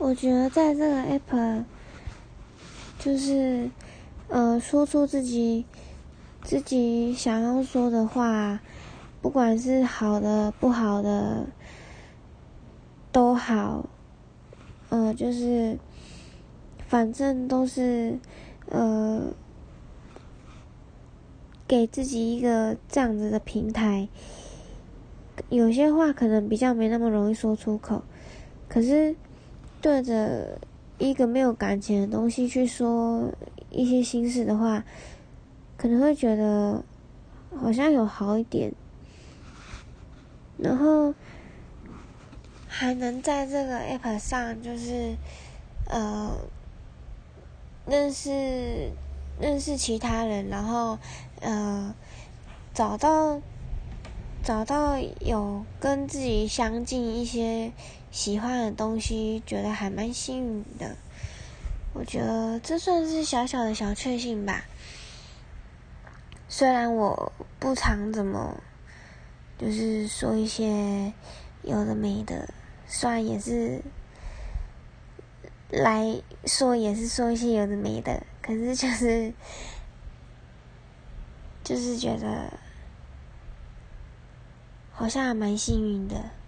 我觉得在这个 app，就是呃，说出自己自己想要说的话，不管是好的不好的都好，呃，就是反正都是呃，给自己一个这样子的平台。有些话可能比较没那么容易说出口，可是。对着一个没有感情的东西去说一些心事的话，可能会觉得好像有好一点，然后还能在这个 app 上就是呃认识认识其他人，然后呃找到找到有跟自己相近一些。喜欢的东西，觉得还蛮幸运的。我觉得这算是小小的小确幸吧。虽然我不常怎么，就是说一些有的没的，虽然也是来说也是说一些有的没的，可是就是就是觉得好像还蛮幸运的。